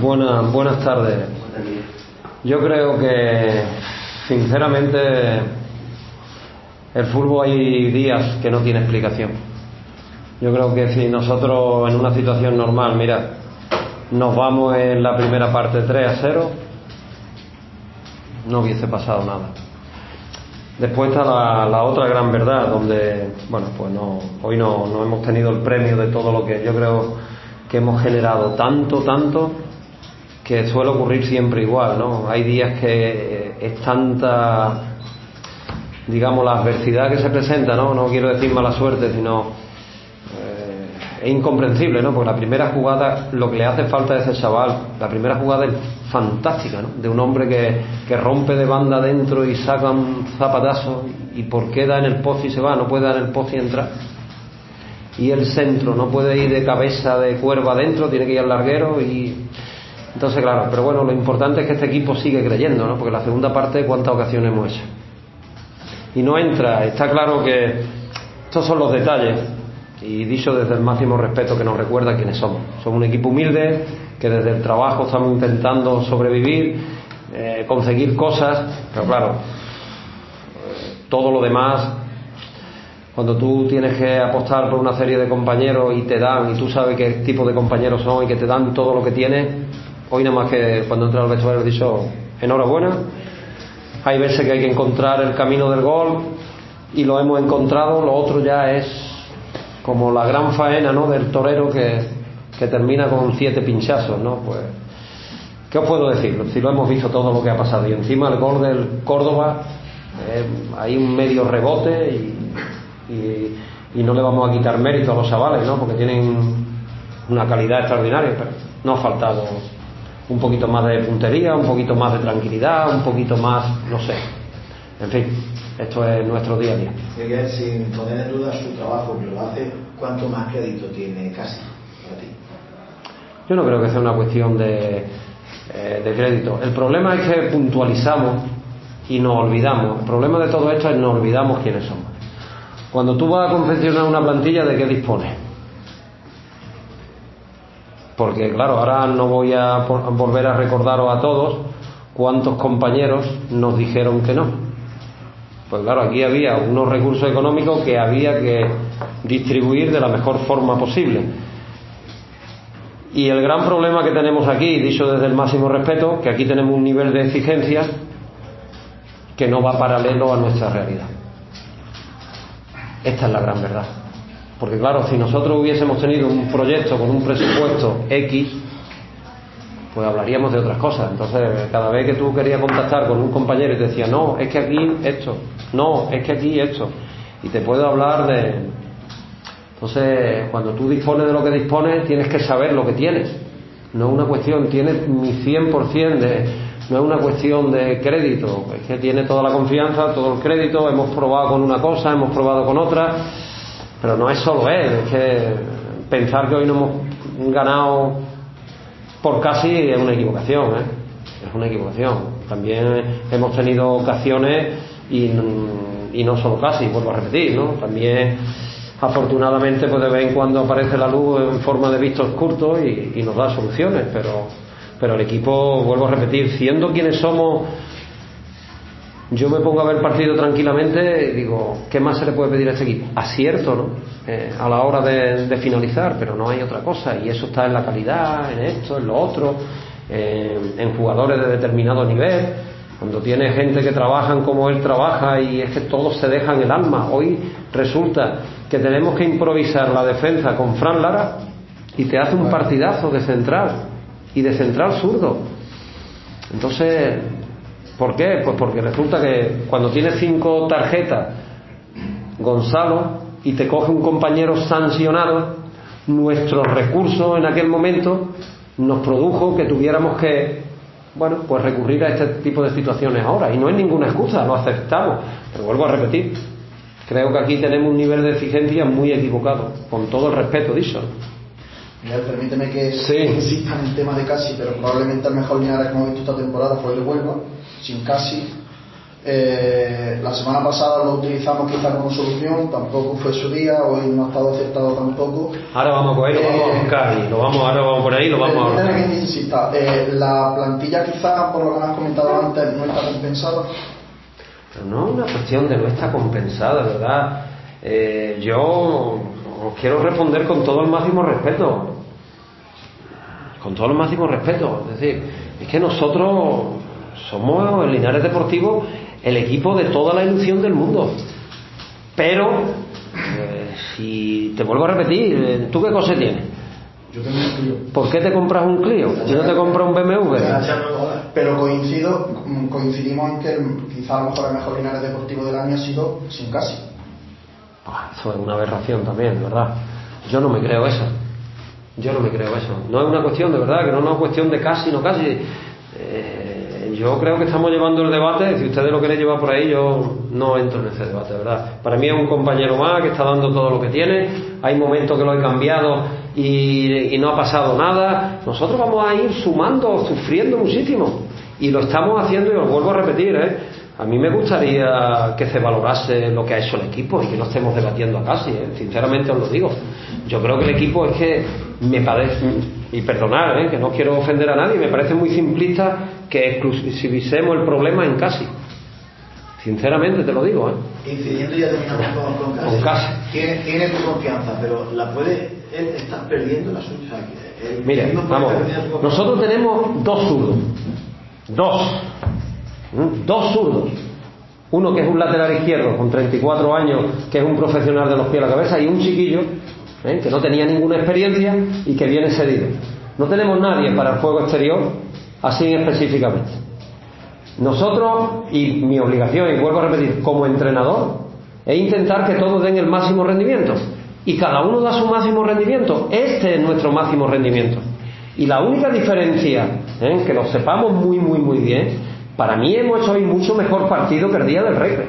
Buenas, buenas tardes. Yo creo que, sinceramente, el fútbol hay días que no tiene explicación. Yo creo que si nosotros en una situación normal, mira, nos vamos en la primera parte 3 a 0, no hubiese pasado nada. Después está la, otra gran verdad, donde, bueno, pues no, hoy no, no hemos tenido el premio de todo lo que yo creo que hemos generado tanto, tanto, que suele ocurrir siempre igual, ¿no? Hay días que es tanta, digamos, la adversidad que se presenta, ¿no? No quiero decir mala suerte, sino es incomprensible, ¿no? Porque la primera jugada, lo que le hace falta a ese chaval, la primera jugada es fantástica, ¿no? De un hombre que, que rompe de banda adentro y saca un zapatazo y por qué da en el post y se va, no puede dar en el post y entrar. Y el centro, no puede ir de cabeza de cuerva adentro, tiene que ir al larguero y... Entonces, claro, pero bueno, lo importante es que este equipo sigue creyendo, ¿no? Porque la segunda parte, ¿cuántas ocasiones hemos hecho? Y no entra, está claro que estos son los detalles y dicho desde el máximo respeto que nos recuerda quiénes somos. Somos un equipo humilde que desde el trabajo estamos intentando sobrevivir, eh, conseguir cosas, pero claro, todo lo demás, cuando tú tienes que apostar por una serie de compañeros y te dan, y tú sabes qué tipo de compañeros son y que te dan todo lo que tienes, hoy nada más que cuando entra al vestuario he dicho enhorabuena, hay veces que hay que encontrar el camino del gol y lo hemos encontrado, lo otro ya es como la gran faena ¿no? del torero que, que termina con siete pinchazos, ¿no? Pues, ¿qué os puedo decir? Si lo hemos visto todo lo que ha pasado. Y encima el gol del Córdoba, eh, hay un medio rebote y, y, y, no le vamos a quitar mérito a los chavales, ¿no? Porque tienen una calidad extraordinaria, pero no ha faltado un poquito más de puntería, un poquito más de tranquilidad, un poquito más, no sé. En fin, esto es nuestro día a día. Miguel, sin poner en duda su trabajo, que lo hace, ¿cuánto más crédito tiene casi para ti? Yo no creo que sea una cuestión de, eh, de crédito. El problema es que puntualizamos y nos olvidamos. El problema de todo esto es nos olvidamos quiénes somos. Cuando tú vas a confeccionar una plantilla, ¿de qué dispones? Porque claro, ahora no voy a volver a recordaros a todos cuántos compañeros nos dijeron que no pues claro, aquí había unos recursos económicos que había que distribuir de la mejor forma posible. Y el gran problema que tenemos aquí, dicho desde el máximo respeto, que aquí tenemos un nivel de exigencia que no va paralelo a nuestra realidad. Esta es la gran verdad. Porque claro, si nosotros hubiésemos tenido un proyecto con un presupuesto X, pues hablaríamos de otras cosas. Entonces, cada vez que tú querías contactar con un compañero y te decía, no, es que aquí esto, no, es que aquí esto, y te puedo hablar de... Entonces, cuando tú dispones de lo que dispones, tienes que saber lo que tienes. No es una cuestión, tienes mi 100% de... No es una cuestión de crédito, es que tiene toda la confianza, todo el crédito, hemos probado con una cosa, hemos probado con otra, pero no es solo él, es que pensar que hoy no hemos ganado por casi es una equivocación, ¿eh? es una equivocación. También hemos tenido ocasiones y, y no solo casi, vuelvo a repetir, ¿no? También afortunadamente pues de vez en cuando aparece la luz en forma de vistos curtos y, y nos da soluciones, pero, pero el equipo, vuelvo a repetir, siendo quienes somos yo me pongo a ver partido tranquilamente y digo, ¿qué más se le puede pedir a este equipo? Acierto, ¿no? Eh, a la hora de, finalizar, pero no hay otra cosa. Y eso está en la calidad, en esto, en lo otro, eh, en jugadores de determinado nivel. Cuando tiene gente que trabajan como él trabaja y es que todos se dejan el alma. Hoy resulta que tenemos que improvisar la defensa con Fran Lara y te hace un partidazo de central y de central zurdo. Entonces, ¿Por qué? Pues porque resulta que cuando tienes cinco tarjetas, Gonzalo, y te coge un compañero sancionado, nuestros recursos en aquel momento nos produjo que tuviéramos que, bueno, pues recurrir a este tipo de situaciones ahora. Y no es ninguna excusa, lo aceptamos. Pero vuelvo a repetir, creo que aquí tenemos un nivel de exigencia muy equivocado, con todo el respeto dicho. Miguel, permíteme que sí. insista en el tema de Casi, pero probablemente el mejor Linares que hemos visto esta temporada fue el de Huelva sin casi Eh, la semana pasada lo utilizamos quizá como solución, tampoco fue su día, hoy no ha estado aceptado tampoco. Ahora vamos a coger, lo vamos a buscar y lo vamos, ahora vamos por ahí lo vamos a... que necesita. Eh, la plantilla quizá, por lo que has comentado antes, no está compensada. Pero no es una cuestión de no está compensada, ¿verdad? Eh, yo os quiero responder con todo el máximo respeto. Con todo el máximo respeto. Es decir, es que nosotros somos el Linares Deportivo el equipo de toda la ilusión del mundo. Pero, eh, si te vuelvo a repetir, eh, ¿tú qué cosa tienes? Yo tengo un Clio. ¿Por qué te compras un Clio? ¿Yo no te compras un BMW? Pero coincido, coincidimos en que quizá a lo mejor el mejor Linares Deportivo del año ha sido sin casi. Eso es una aberración también, ¿verdad? Yo no me creo eso. Yo no me creo eso. No es una cuestión de verdad, que no es una cuestión de casi, no casi. Eh, yo creo que estamos llevando el debate, si ustedes lo quieren llevar por ahí, yo no entro en ese debate, ¿verdad? Para mí es un compañero más que está dando todo lo que tiene, hay momentos que lo he cambiado y, no ha pasado nada, nosotros vamos a ir sumando, sufriendo muchísimo y lo estamos haciendo y os vuelvo a repetir, ¿eh? A mí me gustaría que se valorase lo que ha hecho el equipo y que no estemos debatiendo a casi, ¿eh? sinceramente os lo digo. Yo creo que el equipo es que me parece, y perdonar, ¿eh? que no quiero ofender a nadie, me parece muy simplista que exclusivicemos el problema en casi. Sinceramente te lo digo. ¿eh? Incidiendo ya terminamos con, con casi. Tiene, tu confianza, pero la puede. Él está perdiendo la suya. Mire, vamos. Nosotros tenemos dos zurdos. Dos. Dos zurdos. Uno que es un lateral izquierdo con 34 años, que es un profesional de los pies a la cabeza, y un chiquillo ¿eh? que no tenía ninguna experiencia y que viene cedido. No tenemos nadie para el juego exterior así específicamente. Nosotros, y mi obligación, y vuelvo a repetir, como entrenador, es intentar que todos den el máximo rendimiento. Y cada uno da su máximo rendimiento. Este es nuestro máximo rendimiento. Y la única diferencia, ¿eh? que lo sepamos muy, muy, muy bien, para mí hemos hecho hoy mucho mejor partido que el día del recre.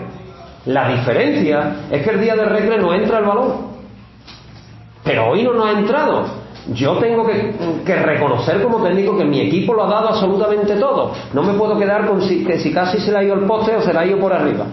La diferencia es que el día del recre no entra el balón. Pero hoy no nos ha entrado yo tengo que, reconocer como técnico que mi equipo lo ha dado absolutamente todo. No me puedo quedar con si, que si casi se le ha ido el poste o se le ha ido por arriba.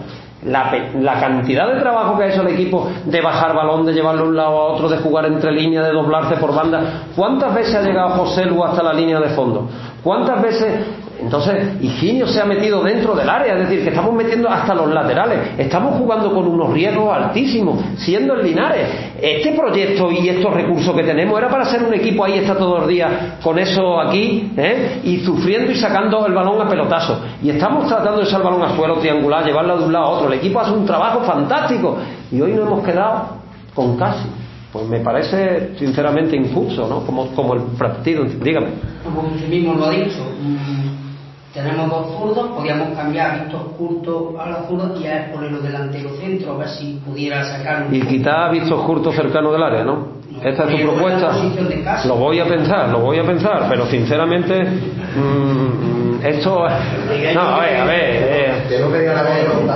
La, cantidad de trabajo que ha hecho el equipo de bajar balón, de llevarlo de un lado a otro, de jugar entre líneas, de doblarse por banda. ¿Cuántas veces ha llegado José Lu hasta la línea de fondo? ¿Cuántas veces entonces, Higinio se ha metido dentro del área, es decir, que estamos metiendo hasta los laterales, estamos jugando con unos riesgos altísimos, siendo el Linares. Este proyecto y estos recursos que tenemos era para ser un equipo ahí está todos los días con eso aquí, ¿eh? y sufriendo y sacando el balón a pelotazo. Y estamos tratando de echar el balón a suelo triangular, llevarlo de un lado a otro. El equipo hace un trabajo fantástico y hoy no hemos quedado con casi. Pues me parece sinceramente injusto, ¿no? Como, como el partido, dígame. Como usted mismo lo ha dicho, tenemos dos zurdos, podíamos cambiar a Víctor Curto a los zurdos y a él ponerlo delantero centro, a ver si pudiera sacar un Y quitar a Víctor Curto cercano del área, ¿no? Esta es tu propuesta. Lo voy a pensar, lo voy a pensar, pero sinceramente mmm, esto no, a ver, a ver, eh,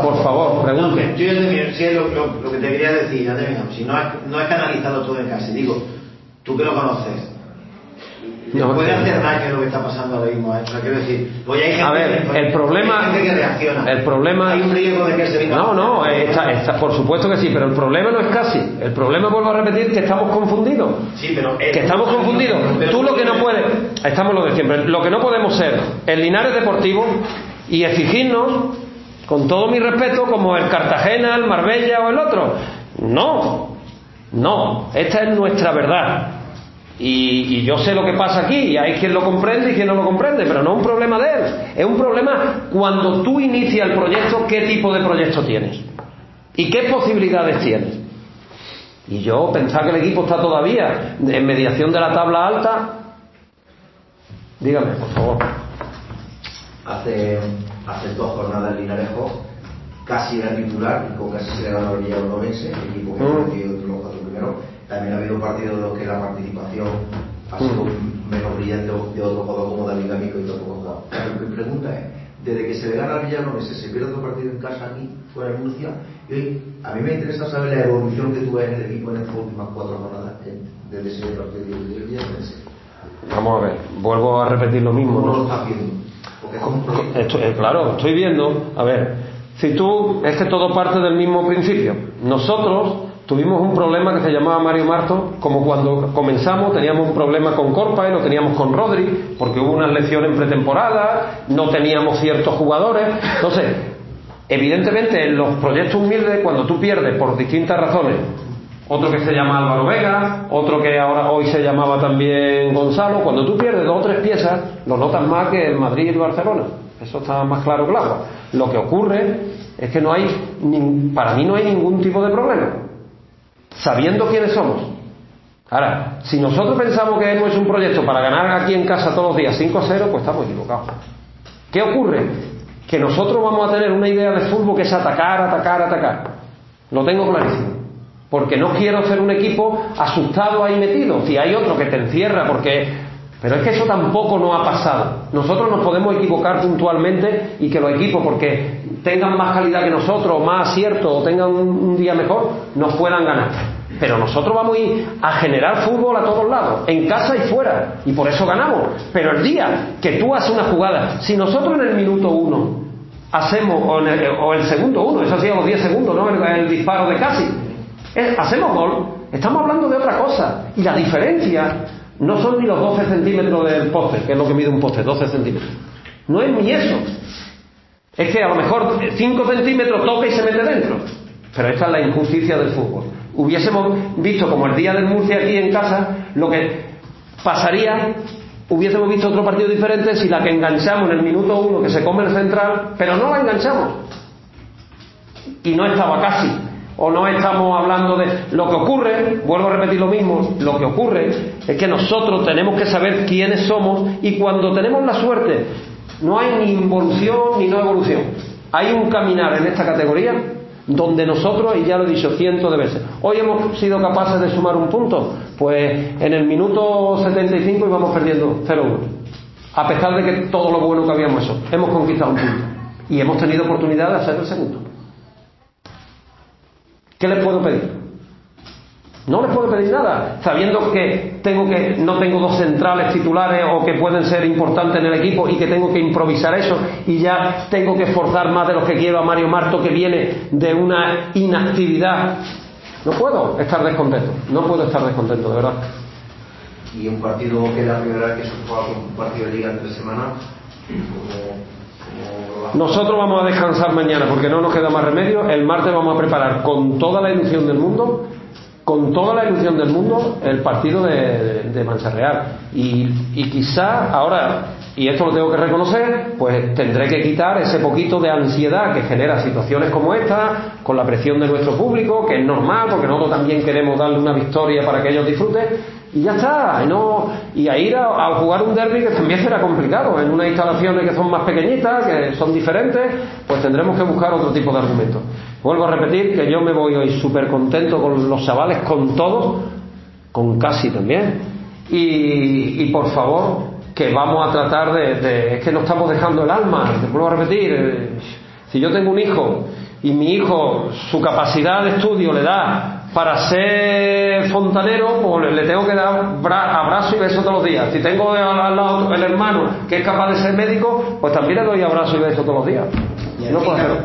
por favor, pregunte. Yo ya lo, lo, lo, que te quería decir, ya si no has, no has canalizado todo en casa, digo, tú que lo conoces, no, puede hacer daño lo que está pasando ahora mismo. ¿eh? O sea, quiero decir, pues hay gente, a ver, el problema, que reacciona. El problema, hay un riesgo de que se No, no, está, está, por supuesto que sí, pero el problema no es casi. El problema, vuelvo a repetir, que estamos confundidos. Sí, pero que estamos confundidos. Tú lo que no puedes, estamos lo de siempre. Lo que no podemos ser el Linares Deportivo y exigirnos, con todo mi respeto, como el Cartagena, el Marbella o el otro. No, no. Esta es nuestra verdad. Y, yo sé lo que pasa aquí, y hay quien lo comprende y quien no lo comprende, pero no es un problema de él, es un problema cuando tú inicias el proyecto, qué tipo de proyecto tienes y qué posibilidades tienes. Y yo pensaba que el equipo está todavía en mediación de la tabla alta. Dígame, por favor. Hace, hace dos jornadas el Linarejo casi era titular, y con casi se le ganó el Villanovense, el equipo que mm. metido entre los cuatro primeros también ha habido partidos en los que la participación ha sido menos brillante de otro jugador como David Amico y tampoco Juan. Mi pregunta es, desde que se le gana al Villanovense, se pierde otro partido en casa aquí, fuera de Murcia, y hoy a mí me interesa saber la evolución que tú ves en el equipo en estas últimas cuatro jornadas, desde ese partido del Villanovense. Vamos a ver, vuelvo a repetir lo mismo. ¿Cómo lo estás viendo? Porque eh, claro, estoy viendo, a ver, Si tú, es que todo parte del mismo principio. Nosotros tuvimos un problema que se llamaba Mario Marto, como cuando comenzamos teníamos un problema con Corpa y lo teníamos con Rodri, porque hubo unas lesiones en pretemporada, no teníamos ciertos jugadores. Entonces, evidentemente en los proyectos humildes, cuando tú pierdes por distintas razones, otro que se llama Álvaro Vega, otro que ahora hoy se llamaba también Gonzalo, cuando tú pierdes dos o tres piezas, lo notas más que el Madrid y el Barcelona. Eso está más claro que el agua. Lo que ocurre es que no hay, para mí no hay ningún tipo de problema, sabiendo quiénes somos. Ahora, si nosotros pensamos que no es un proyecto para ganar aquí en casa todos los días 5 a 0, pues estamos equivocados. ¿Qué ocurre? Que nosotros vamos a tener una idea de fútbol que es atacar, atacar, atacar. Lo tengo clarísimo. Porque no quiero ser un equipo asustado ahí metido. Si hay otro que te encierra porque pero es que eso tampoco no ha pasado. Nosotros nos podemos equivocar puntualmente y que los equipos, porque tengan más calidad que nosotros, más acierto o tengan un, día mejor, nos puedan ganar. Pero nosotros vamos a ir a generar fútbol a todos lados, en casa y fuera, y por eso ganamos. Pero el día que tú haces una jugada, si nosotros en el minuto uno hacemos, o, el, segundo uno, eso ha sido los 10 segundos, ¿no? El, disparo de casi, hacemos gol, estamos hablando de otra cosa. Y la diferencia no son ni los 12 centímetros del poste, que es lo que mide un poste, 12 centímetros. No es ni eso. Es que a lo mejor 5 centímetros toca y se mete dentro. Pero esta es la injusticia del fútbol. Hubiésemos visto, como el día del Murcia aquí en casa, lo que pasaría, hubiésemos visto otro partido diferente si la que enganchamos en el minuto uno, que se come el central, pero no la enganchamos. Y no estaba casi o no estamos hablando de lo que ocurre, vuelvo a repetir lo mismo, lo que ocurre es que nosotros tenemos que saber quiénes somos y cuando tenemos la suerte, no hay ni involución ni no evolución. Hay un caminar en esta categoría donde nosotros, y ya lo he dicho cientos de veces, hoy hemos sido capaces de sumar un punto, pues en el minuto 75 íbamos perdiendo 0-1, a pesar de que todo lo bueno que habíamos hecho, hemos conquistado un punto y hemos tenido oportunidad de hacer el segundo. ¿Qué les puedo pedir? No les puedo pedir nada, sabiendo que tengo que no tengo dos centrales titulares o que pueden ser importantes en el equipo y que tengo que improvisar eso y ya tengo que esforzar más de lo que quiero a Mario Marto que viene de una inactividad. No puedo estar descontento, no puedo estar descontento, de verdad. Y un partido que la primera vez que se juega un partido de liga entre semana, nosotros vamos a descansar mañana porque no nos queda más remedio. El martes vamos a preparar con toda la ilusión del mundo, con toda la ilusión del mundo, el partido de, de Mancha Y, y quizá ahora, y esto lo tengo que reconocer, pues tendré que quitar ese poquito de ansiedad que genera situaciones como esta, con la presión de nuestro público, que es normal, porque nosotros también queremos darle una victoria para que ellos disfruten y ya está. Y, no, y a ir a, jugar un derby que también será complicado. En unas instalaciones que son más pequeñitas, que son diferentes, pues tendremos que buscar otro tipo de argumentos. Vuelvo a repetir que yo me voy hoy súper contento con los chavales, con todos, con casi también. Y, y por favor, que vamos a tratar de, Es que no estamos dejando el alma. Vuelvo a repetir. Eh, si yo tengo un hijo y mi hijo, su capacidad de estudio le da para ser fontanero, pues le tengo que dar abrazo y beso todos los días. Si tengo al lado el hermano que es capaz de ser médico, pues también le doy abrazo y beso todos los días. Y no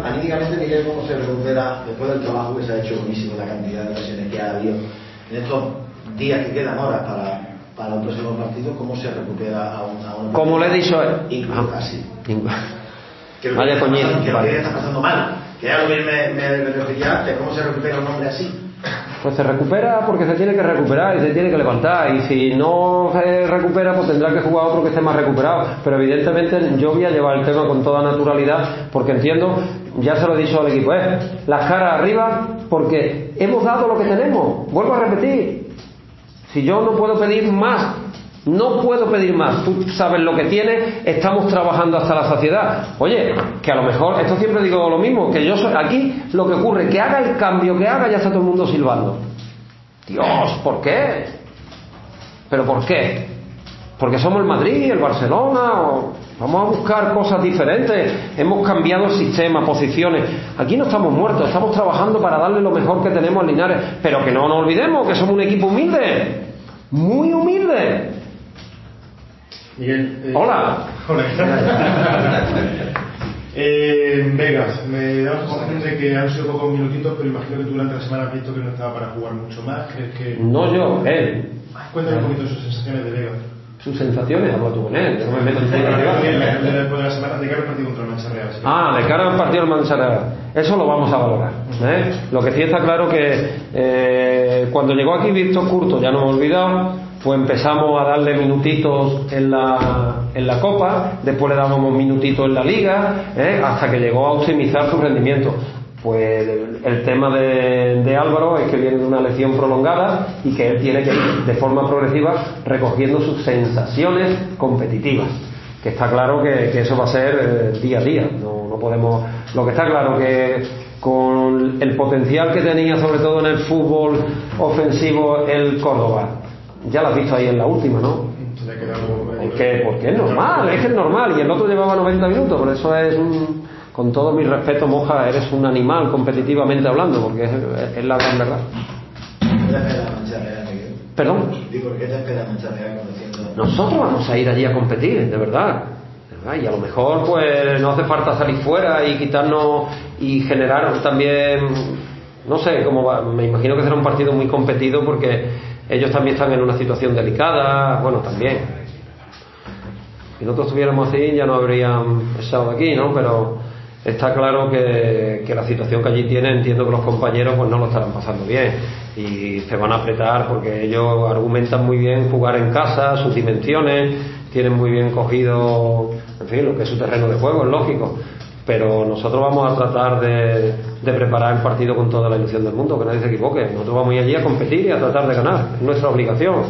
anímicamente, Miguel, ¿cómo se recupera después del trabajo que se ha hecho buenísimo, la cantidad de lesiones que ha habido en estos días que quedan ahora para, para el próximo partido? ¿Cómo se recupera a una Como le he dicho, incluso casi. Que Vaya coñito. Que lo está pasando mal. Que ya lo me, me, me antes, ¿cómo se recupera un hombre así? Pues se recupera porque se tiene que recuperar y se tiene que levantar. Y si no se recupera, pues tendrá que jugar otro que esté más recuperado. Pero evidentemente yo voy a llevar el tema con toda naturalidad porque entiendo, ya se lo he dicho al equipo, es eh, las caras arriba porque hemos dado lo que tenemos. Vuelvo a repetir. Si yo no puedo pedir más no puedo pedir más. Tú sabes lo que tienes, estamos trabajando hasta la saciedad. Oye, que a lo mejor, esto siempre digo lo mismo, que yo soy aquí lo que ocurre, que haga el cambio que haga, ya está todo el mundo silbando. Dios, ¿por qué? ¿Pero por qué? Porque somos el Madrid, el Barcelona, o vamos a buscar cosas diferentes. Hemos cambiado el sistema, posiciones. Aquí no estamos muertos, estamos trabajando para darle lo mejor que tenemos a Linares. Pero que no nos olvidemos que somos un equipo humilde, muy humilde. Miguel. Eh, Hola. Eh, Vegas, me da la sensación de que han sido pocos minutitos, pero imagino que tú durante la semana has visto que no estaba para jugar mucho más. ¿Crees que.? No yo, él. Cuéntame un poquito sus sensaciones de Vegas. Sus sensaciones, habla tú con él, yo no me meto en de la semana de cara al partido contra el Mancha Real. sí. Ah, de cara al partido del Manchester, eso lo vamos a valorar. ¿eh? Lo que sí está claro que eh, cuando llegó aquí Víctor Curto, ya no me he olvidado, pues empezamos a darle minutitos en la, en la Copa, después le dábamos minutitos en la Liga, ¿eh? hasta que llegó a optimizar su rendimiento. Pues el, tema de, de Álvaro es que viene de una lesión prolongada y que él tiene que ir de forma progresiva recogiendo sus sensaciones competitivas que está claro que, que eso va a ser eh, día a día. No, no podemos. Lo que está claro que con el potencial que tenía, sobre todo en el fútbol ofensivo, el Córdoba, ya lo has visto ahí en la última, ¿no? Porque, porque es normal, es que es normal. Y el otro llevaba 90 minutos, por eso es un. Con todo mi respeto, Moja, eres un animal competitivamente hablando, porque es, es la gran verdad. Perdón. Digo, ¿qué te espera Mancha Real conociendo? Nosotros vamos a ir allí a competir, de verdad. De verdad, Y a lo mejor pues no hace falta salir fuera y quitarnos y generar también, no sé cómo va, me imagino que será un partido muy competido porque ellos también están en una situación delicada, bueno, también. Si nosotros estuviéramos así ya no habrían echado de aquí, ¿no? Pero está claro que, la situación que allí tienen, entiendo que los compañeros pues no lo estarán pasando bien y se van a apretar porque ellos argumentan muy bien jugar en casa, sus dimensiones, tienen muy bien cogido, en fin, lo que es su terreno de juego, es lógico. Pero nosotros vamos a tratar de, preparar el partido con toda la ilusión del mundo, que nadie se equivoque. Nosotros vamos allí a competir y a tratar de ganar, es nuestra obligación.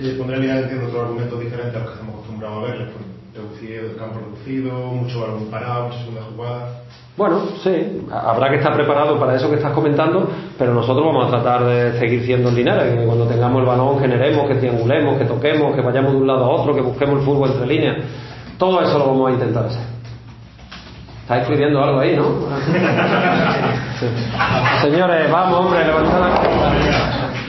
Eh, pondré entiendo otros argumentos diferentes a los que estamos acostumbrados a verles. Reducido, el campo reducido, mucho balón parado, mucha segunda jugada. Bueno, sí, habrá que estar preparado para eso que estás comentando, pero nosotros vamos a tratar de seguir siendo en Linares, que cuando tengamos el balón generemos, que triangulemos, que toquemos, que vayamos de un lado a otro, que busquemos el fútbol entre líneas. Todo eso lo vamos a intentar hacer. Está escribiendo algo ahí, ¿no? Sí. Señores, vamos, hombre, levantad la cabeza.